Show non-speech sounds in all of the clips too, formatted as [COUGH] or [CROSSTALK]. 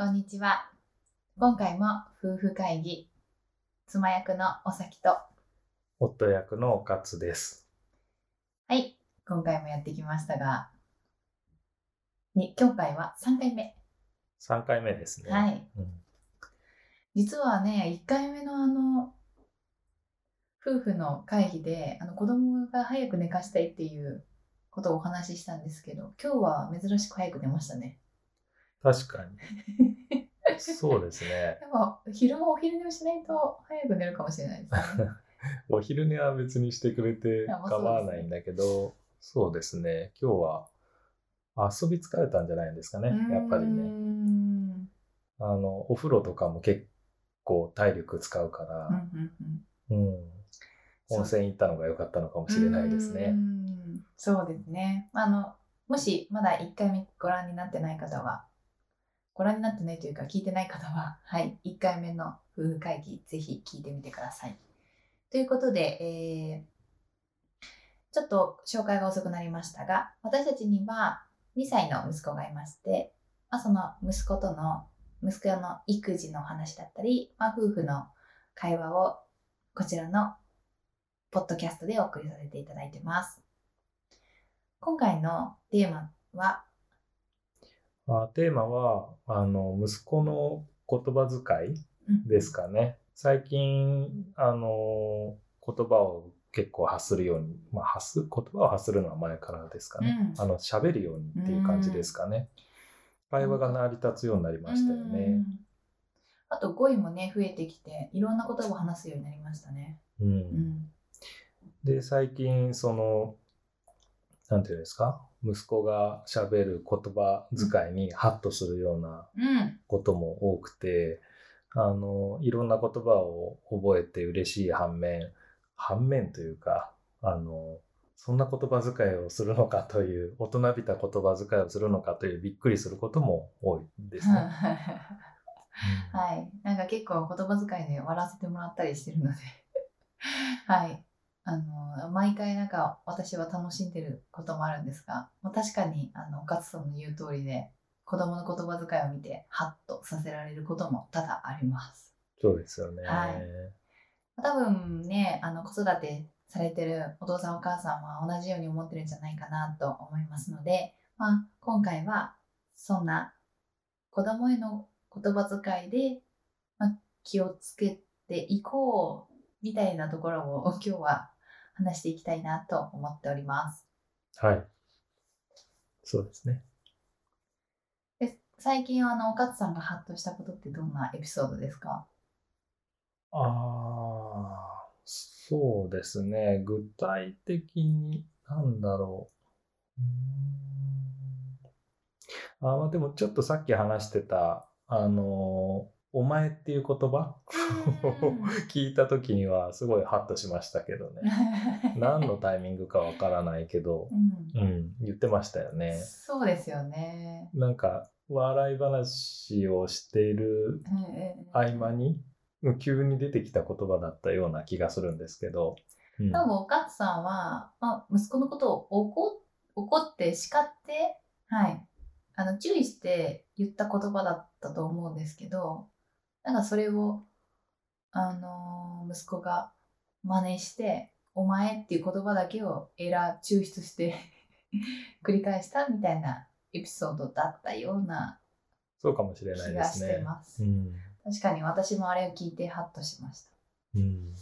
こんにちは。今回も夫婦会議、妻役のおさきと、夫役のおかつです。はい、今回もやってきましたが、に今回は3回目。3回目ですね。はい。うん実はね、1回目のあの、夫婦の会議で、あの子供が早く寝かしたいっていうことをお話ししたんですけど、今日は珍しく早く寝ましたね。確かに。そうですね。[LAUGHS] でも、昼間お昼寝をしないと早く寝るかもしれないですね。[LAUGHS] お昼寝は別にしてくれて構わないんだけど、そうですね。今日は遊び疲れたんじゃないですかね。やっぱりね。んあの、お風呂とかも結構体力使うかうんら、うんうんうん。温泉行ったのが良かったのかもしれないですね。んそうですね。あの、もしまだ1回目ご覧になってない方は、ご覧になってないというか聞いてない方は、[LAUGHS] はい、1回目の夫婦会議、ぜひ聞いてみてください。ということで、えーちょっと紹介が遅くなりましたが、私たちには2歳の息子がいまして、まあ、その息子との、息子の育児の話だったり、まあ、夫婦の会話をこちらのポッドキャストでお送りさせていただいてます。今回のテーマは、あテーマは、あの、息子の言葉遣いですかね。最近、あの、言葉を結構発するように、まあ、発す、言葉を発するのは前からですかね。うんあの、喋るようにっていう感じですかね。会話が成り立つようになりましたようね。んあと語彙もね、増えてきて、いろんな言葉を話すようになりましたね。う。うんん。で、最近、その、なんていうんですか？息子が喋る言葉遣いにハッとするようなうん。ことも多くて、あの、いろんな言葉を覚えて嬉しい反面、反面というか、あの、そんな言葉遣いをするのかという、大人びた言葉遣いをするのかというびっくりすることも多いですね。[LAUGHS] はい。なんか結構言葉遣いで笑わせてもらったりしてるので、[LAUGHS] はい。あの、毎回なんか私は楽しんでることもあるんですが、まあ、確かに、あの、ガツさんの言う通りで、子供の言葉遣いを見て、ハッとさせられることも多々あります。そうですよね。はい多分ね、あの、子育てされてるお父さんお母さんは同じように思ってるんじゃないかなと思いますので、まあ、今回はそんな子供への言葉遣いで、まあ、気をつけていこうみたいなところを今日は話していきたいなと思っております。はい。そうですね。で最近あの、おかつさんがハッとしたことってどんなエピソードですか？ああ、そうですね。具体的に、なんだろう。うーんあ、まあ、でもちょっとさっき話してた、あの、お前っていう言葉？を [LAUGHS] 聞いた時にはすごいハッとしましたけどね。[LAUGHS] 何のタイミングかわからないけど、うんうん、言ってましたよね。そうですよね。なんか、笑い話をしている合間に、急に出てきた言葉だったような気がするんですけど。うん多分おかつさんは、まあ、息子のことを怒怒って叱って、はい、あの注意して言った言葉だったと思うんですけどなんかそれを、あのー息子が真似して「お前」っていう言葉だけをエラー抽出して [LAUGHS] 繰り返したみたいなエピソードだったようなそうかもしれない気がしですね。てます。うん。確かに私もあれを聞いてハッとしました。うん。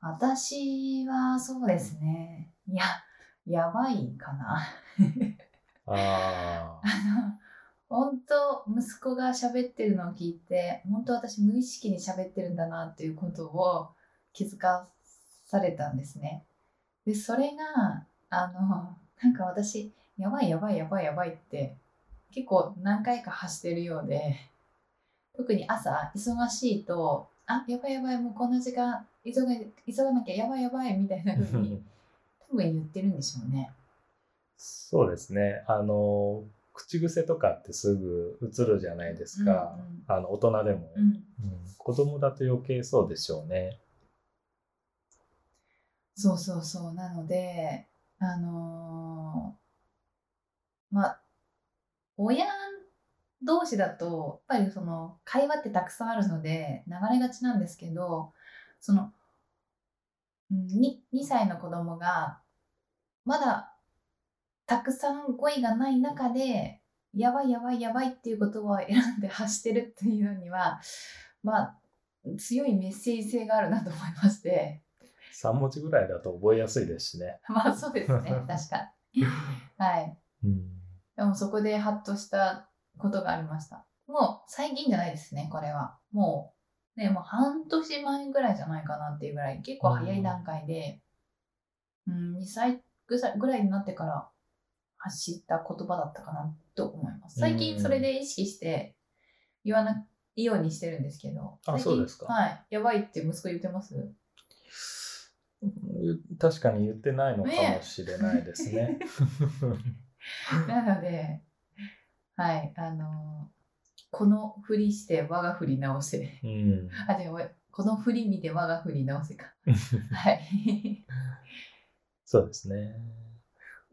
私はそうですね。いや、やばいかな。あ [LAUGHS] あ。本当息子が喋ってるのを聞いて、本当私無意識に喋ってるんだなっていうことを気づかされたんですね。で、それが、あの、なんか私、やばいやばいやばいやばいって結構何回か発してるようで、特に朝忙しいと、あ、やばいやばい、もうこんな時間、急が急がなきゃやばいやばいみたいな風に [LAUGHS] 多分言ってるんでしょうね。そうですね。あの、口癖とかってすぐ映るじゃないですか。うんうんあの、大人でも、うん。うん子供だと余計そうでしょうね。そうそうそう。なので、あのーまあ、親同士だとやっぱりその会話ってたくさんあるので流れがちなんですけどそのうん 2, 2歳の子供がまだたくさん語彙がない中でやばいやばいやばいっていう言葉を選んで発してるっていうのにはまあ強いメッセージ性があるなと思いまして3文字ぐらいだと覚えやすいですしね。[LAUGHS] まあそうですね確かにはいうん。でもそこでハッとしたことがありました。もう最近じゃないですね、これは。もう、ね、もう半年前ぐらいじゃないかなっていうぐらい、結構早い段階で、うん、2歳ぐらいぐらいになってから発した言葉だったかなと思います。最近それで意識して言わないようにしてるんですけど。あそうですかはい。やばいって息子言ってます？確かに言ってないのかもしれないですね。[LAUGHS] なので、はい、あのこのふりして我が振り直せ。うん。あ、でも、この振り見て我が振り直せか。[LAUGHS] はい。そうですね。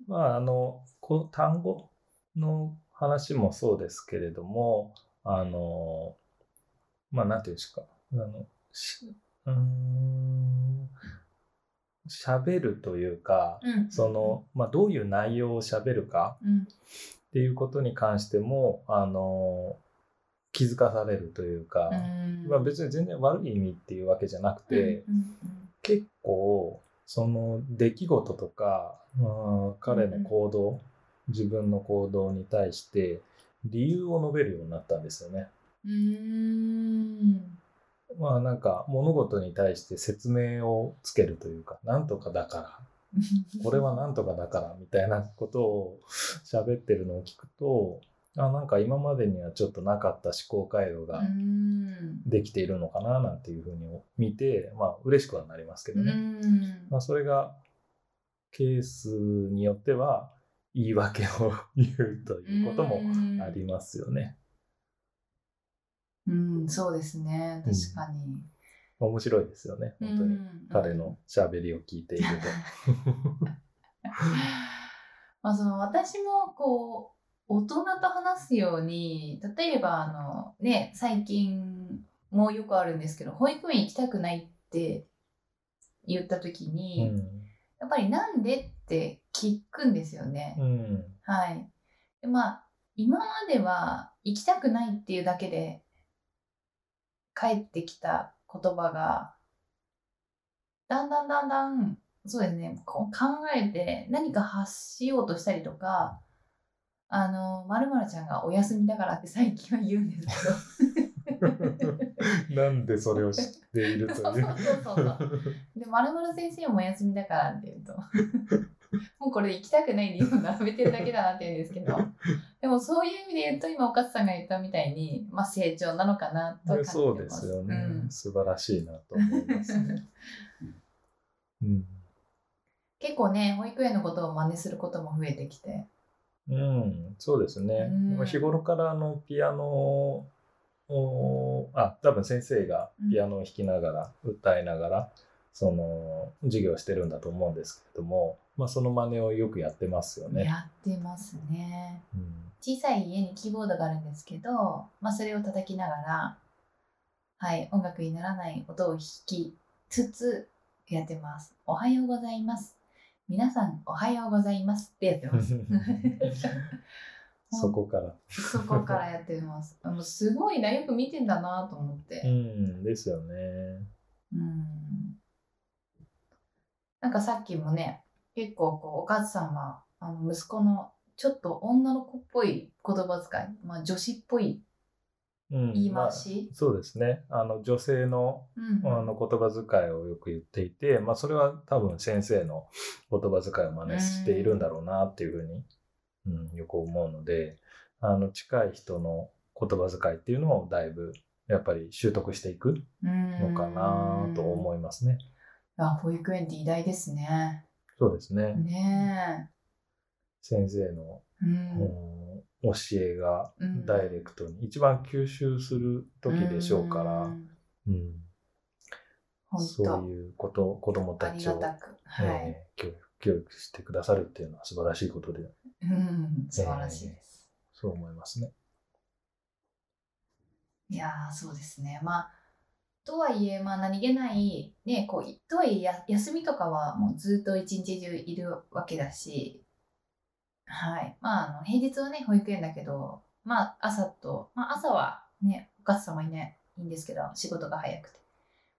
まあ、あの、こう単語の話もそうですけれども、あの、まあ、なんていうんですか、あの、しうーん、喋るというか、うん。その、まあ、どういう内容を喋るかうん、っていうことに関しても、あの、気づかされるというか、うん。まあ、別に全然悪い意味っていうわけじゃなくて、うん結構その出来事とか、うん彼の行動、自分の行動に対して理由を述べるようになったんですよね。うんうんまあなんか物事に対して説明をつけるというか、なんとかだから、[LAUGHS] これはなんとかだからみたいなことを喋ってるのを聞くと、あなんか今までにはちょっとなかった思考回路がうんできているのかななんていうふうに見て、まあ嬉しくはなりますけどね。うんまあ、それがケースによっては言い訳を言うということもありますよね。うん、そうですね。確かに。面白いですよね、本当に。うん彼の喋りを聞いていると。[LAUGHS] まあその私もこう大人と話すように例えばあのね最近もよくあるんですけど保育園行きたくないって言った時うに、んやっぱりなんでって聞くんですよね。うんはい。でまあ今までは行きたくないっていうだけで返ってきた言葉がだんだんだんだんそうですねこう考えて何か発しようとしたりとかあのまるちゃんがお休みだからって最近は言うんですけどなんでそれを知っているとそういそうう。[LAUGHS] そうそうで、まるまる先生もお休みだからって言うと、もうこれ行きたくない理由を並べてるだけだなって言うんですけど、[LAUGHS] でもそういう意味で言うと、今、おかつさんが言ったみたいに、まあ成長なのかなと感じてます。そうですよね、うん素晴らしいなと思いますね。[LAUGHS] うん結構ね、保育園のことを真似することも増えてきて。うん、そうですね。うん日頃からあのピアノをあ多分先生がピアノを弾きながら、歌いながらその授業をしてるんだと思うんですけれども、まあ、その真似をよくやってますよね。やってますね。うん小さい家にキーボードがあるんですけど、まあ、それを叩きながら、はい、音楽にならない音を弾きつつやってます。おはようございます。皆さん、おはようございますってやってます。[LAUGHS] そこから。そこからやってます。あのすごいな、よく見てんだなと思っうて。ん、ですよね。うん。なんかさっきもね、結構こうお母さんはあの息子のちょっと女の子っぽい言葉遣い、まあ、女子っぽいうん言いまあ回し、そうですね。あの女性のうんあの言葉遣いをよく言っていて、まあ、それは多分先生の言葉遣いを真似しているんだろうなっていうふうに、うん、よく思うのであの近い人の言葉遣いっていうのをだいぶやっぱり習得していくのかなと思いますね。あ保育園って偉大ですね。そうですね。ね先生の、え。うんうん教えがうんダイレクトに一番吸収する時でしょうから、んうん本そう当いうこと子どもたちを。はい。えー教育教育してくださるっていうのは素晴らしいことで、うん、素晴らしいです。そう思いますね。いやーそうですねまあとはいえ、まあ、何気ない、ね、こういとはいえや休みとかはもうずっと一日中いるわけだし、はい。まあ、あの平日はね保育園だけど、まあ、朝と、まあ、朝はねお母さんはいないいんですけど仕事が早くて、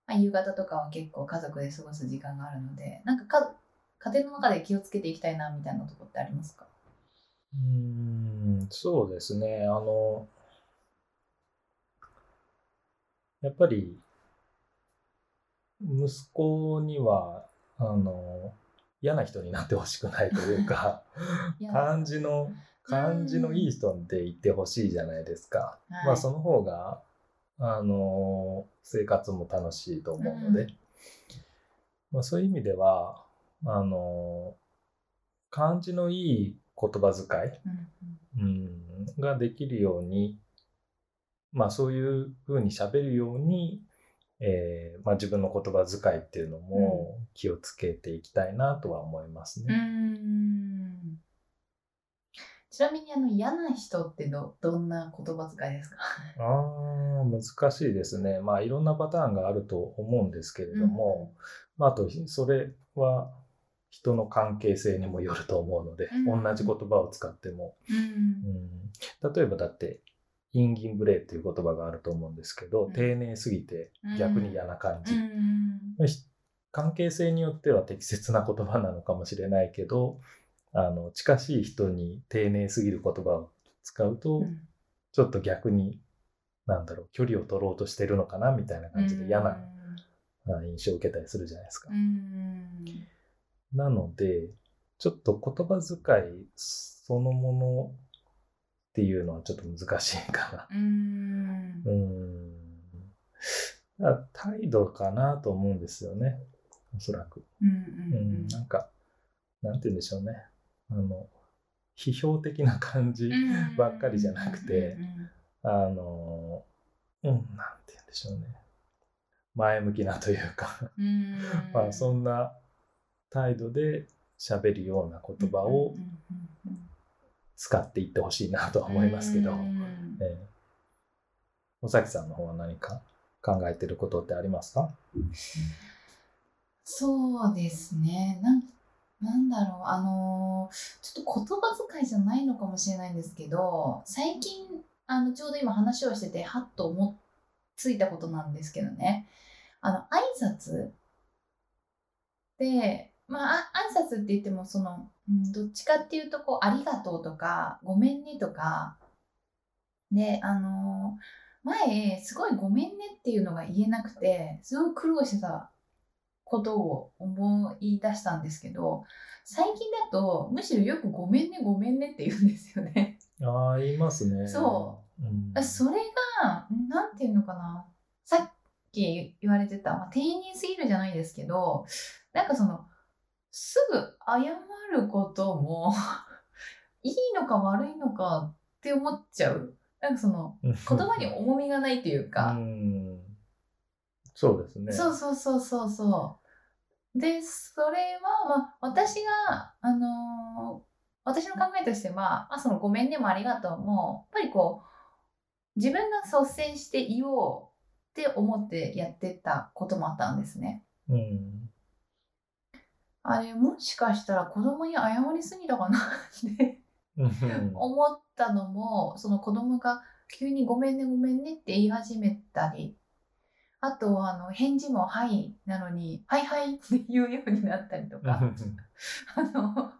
まあ、夕方とかは結構家族で過ごす時間があるのでなんかか家庭の中で気をつけていきたいなみたいなとこってありますか？うん、そうですね。あの、やっぱり、息子には、あの、嫌な人になってほしくないというか、[LAUGHS] 感じの、感じのいい人でいてほしいじゃないですか。はい。まあ、その方が、あの、生活も楽しいと思うので、うん。まあ、そういう意味では、あの、感じのいい言葉遣い、うんうん、ができるように、まあそういうふうに喋るように、えーまあ、自分の言葉遣いっていうのも気をつけていきたいなとは思いますうね。ん。ちなみにあの嫌な人ってどどんな言葉遣いですか？ああ、難しいですね。まあいろんなパターンがあると思うんですけれども、まああとそれは人の関係性にもよると思うので、うん。同じ言葉を使っても、うん。うん、例えばだって、インギンブレイっていう言葉があると思うんですけど、うん。丁寧すぎて逆に嫌な感じ。うん関係性によっては適切な言葉なのかもしれないけど、あの近しい人に丁寧すぎる言葉を使うと、うん。ちょっと逆に、なんだろう、距離を取ろうとしてるのかなみたいな感じで嫌なあ印象を受けたりするじゃないですか。う。ん。なので、ちょっと言葉遣いそのものっていうのはちょっと難しいかな。[LAUGHS] うんうーん。だから態度かなと思うんですよね。おそらく。うんううんん。なんか、なんて言うんでしょうね。あの、批評的な感じうんばっかりじゃなくてうんあの、うん、なんて言うんでしょうね。前向きなというか、うんうん [LAUGHS] まあそんな態度で喋るような言葉をうんうんうん使っていってほしいなとは思いますけど、うん。ええ。尾崎さんの方は何か考えてることってありますか？そうですね。なんなんだろう、あのーちょっと言葉遣いじゃないのかもしれないんですけど、最近、あの、ちょうど今話をしてて、はっと思いついたことなんですけどね。あの、挨拶で、まあ、あ挨拶って言っても、その、うん、どっちかっていうと、こう、ありがとうとか、ごめんねとか、で、あのー前、すごいごめんねっていうのが言えなくて、すごい苦労してたことを思い出したんですけど最近だとむしろよく「ごめんねごめんね」って言うんですよね。ああ、言いますね。。そううん、それがなんていうのかなさっき言われてた、まあ、丁寧すぎるじゃないですけどなんかそのすぐ謝ることも [LAUGHS] いいのか悪いのかって思っちゃうなんかその言葉に重みがないというか。うんそうですね。そうそうそうそうそう。で、それは、まあ、私が、あのー私の考えとしては、まあ、そのごめんねもありがとうも、やっぱりこう、自分が率先して言おうって思ってやってたこともあったんですね。うん。あれ、もしかしたら子供に謝りすぎたかなってうん。思ったのも、その子供が急にごめんねごめんねって言い始めたり、あと、あの、返事もはいなのに、はいはいって言うようになったりとか、あの、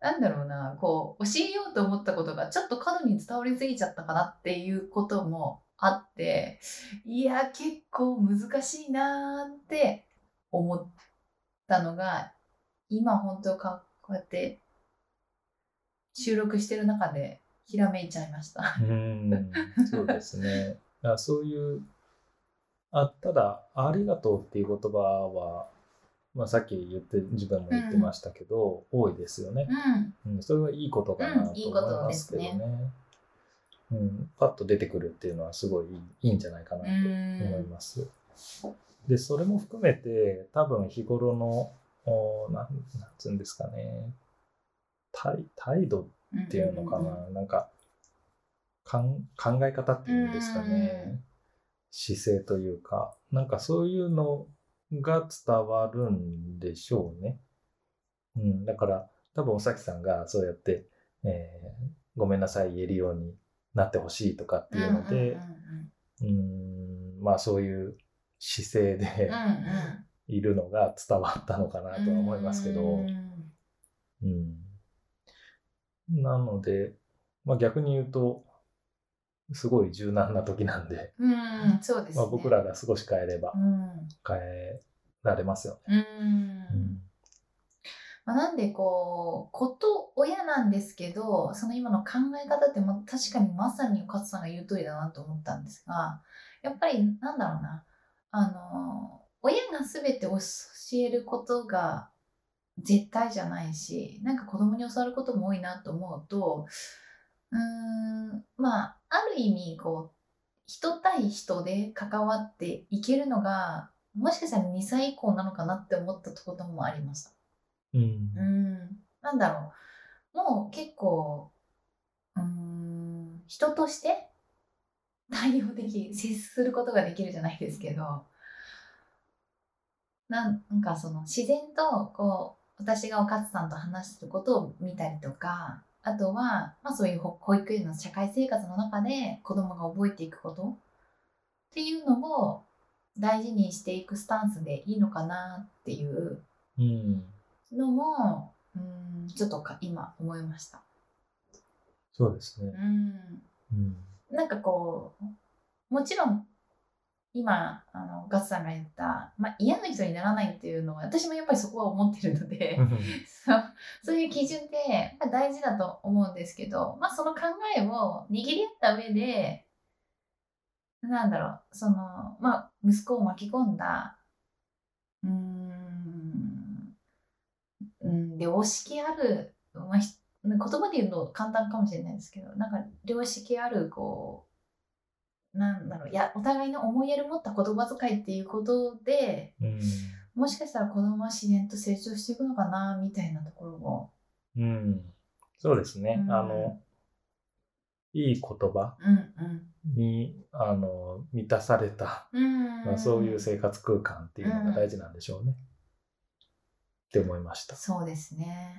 なんだろうな、こう、教えようと思ったことがちょっと過度に伝わりすぎちゃったかなっていうこともあって、いや、結構難しいなーって思ったのが、今本当か、こうやって収録してる中でひらめいちゃいました。うん、そうですね。あそういう、あただ、ありがとうっていう言葉は、まあ、さっき言って、自分も言ってましたけど、多いですよね。うん。うん、それはいいことかなと思いことでますすけどねね。うん、パッと出てくるっていうのはすごいいいんじゃないかなと思います。で、それも含めて、多分日頃の、おなんなんつうんですかね、態態度っていうのかな、なんかかん考え方っていうんですかね、姿勢というか、なんかそういうのが伝わるんでしょうね。うん、だから多分おさきさんがそうやって、えーごめんなさい言えるようになってほしいとかっていうので、うんうんうんまあそういう姿勢でうんうんうんいるのが伝わったのかなとは思いますけど、うん。うん、なので、まあ、逆に言うとすごい柔軟な時なんで、うん、そうですね。まあ、僕らが少し変えればうん、変えられますようん。ね。うん。まあ、なんでこうこと親なんですけどその今の考え方ってま確かにまさに勝さんが言う通りだなと思ったんですがやっぱりなんだろうな。あの親が全て教えることが絶対じゃないしなんか子供に教わることも多いなと思うとうーんまあある意味こう人対人で関わっていけるのがもしかしたら2歳以降なのかなって思ったこともありました。うんうん、なんだろう。もう結構、うーん、人として対応でき、接することができるじゃないですけど、なんかその自然とこう、私がおかつさんと話してることを見たりとか、あとは、まあそういう保保育園の社会生活の中で子供が覚えていくことっていうのを大事にしていくスタンスでいいのかなっていううんのも、うん、ちょっとか今思いました。そうですね。うん、うんなんかこう、もちろん、今、あの、ガッツさんが言った、まあ、嫌な人にならないっていうのは、私もやっぱりそこは思ってるので、[LAUGHS] そうそういう基準ってまあ大事だと思うんですけど、まあ、その考えを握り合った上で、なんだろう、その、まあ、息子を巻き込んだ、うーん、うん、良識ある、まあ、ひ言葉で言うと簡単かもしれないですけど、なんか良識ある、こう、なんだろう、いや、お互いの思いやり持った言葉遣いっていうことで、うんもしかしたら子供は自然と成長していくのかな、みたいなところも。うんそうですね。うんあのいい言葉うんにあの満たされた、うん。うん。まあ、そういう生活空間っていうのが大事なんでしょうね。って思いました。そうですね。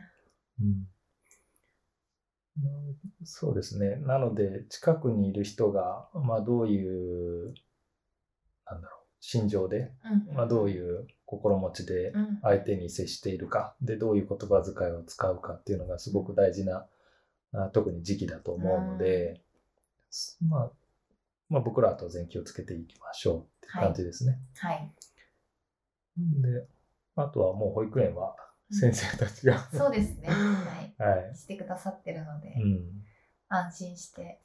うんうんそうですね。なので、近くにいる人が、まあ、どういう、なんだろう、心情で、うん。まあ、どうういう心持ちでん。相手に接しているか、で、どういう言葉遣いを使うかっていうのがすごく大事な、あ特に時期だと思うので、まあ、まあ、僕らは当然気をつけていきましょうって感じですね。はい。で、あとはもう保育園は先生たちが、そうですね。はい。[LAUGHS] はい。してくださってるので、うん。安心して。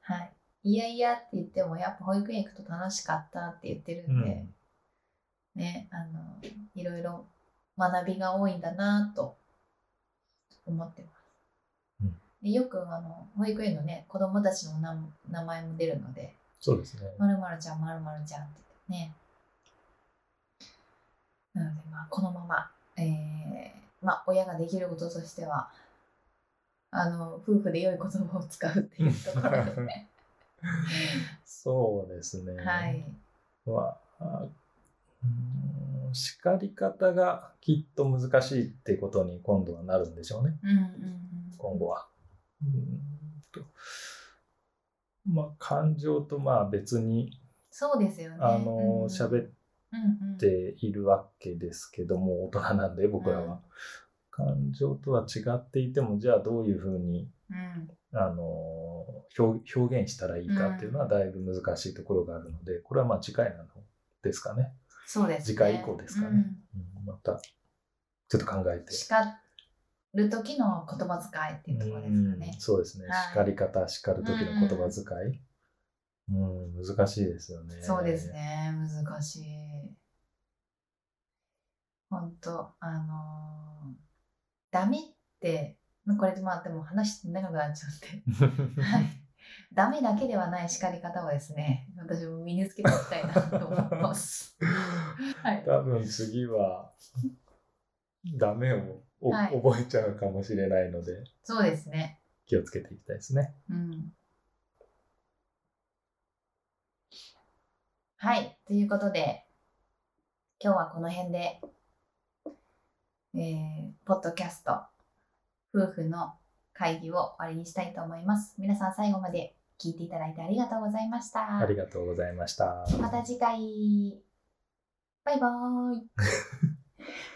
はい。いやいやって言っても、やっぱ保育園行くと楽しかったって言ってるんで、ね、あの、いろいろ学びが多いんだなと思ってます。うんでよくあの保育園のね、子供たちの名名前も出るので、そうですね。まるまるちゃん、まるまるちゃんって言ってね。なので、まあ、このまま、えーまあ、親ができることとしては、あの、夫婦で良い言葉を使うっていうところでね。[LAUGHS] そうですね。はい。まあ、うん叱り方がきっと難しいってことに今度はなるんでしょうね。うんうんうん。今後は。うんとまあ、感情とまあ別に、そうですよね。あの、うん喋っうんうん、ているわけですけども、大人なんで僕らは。感情とは違っていても、じゃあどういうふうにうんあの表表現したらいいかっていうのはだいぶ難しいところがあるので、これはまあ次回なのですかね。そうです、ね。次回以降ですかねうんうんまたちょっと考えて。叱る時の言葉遣いっていうところですかねうん。そうですね。はい叱り方、叱る時の言葉遣い。うん、難しいですよね。そうです。ね。難しい。本当あのーダメって、これでまあでも話して長くなっちゃって。はい。ダメだけではない叱り方をですね、私も身につけていきたいなと思います。はい。多分次は、ダメをおはい覚えちゃうかもしれないので、そうですね。気をつけていきたいですね。うん。はい。ということで、今日はこの辺で、えー、ポッドキャスト、夫婦の会議を終わりにしたいと思います。皆さん最後まで聞いていただいてありがとうございました。ありがとうございました。また次回。バイバーイ。[LAUGHS]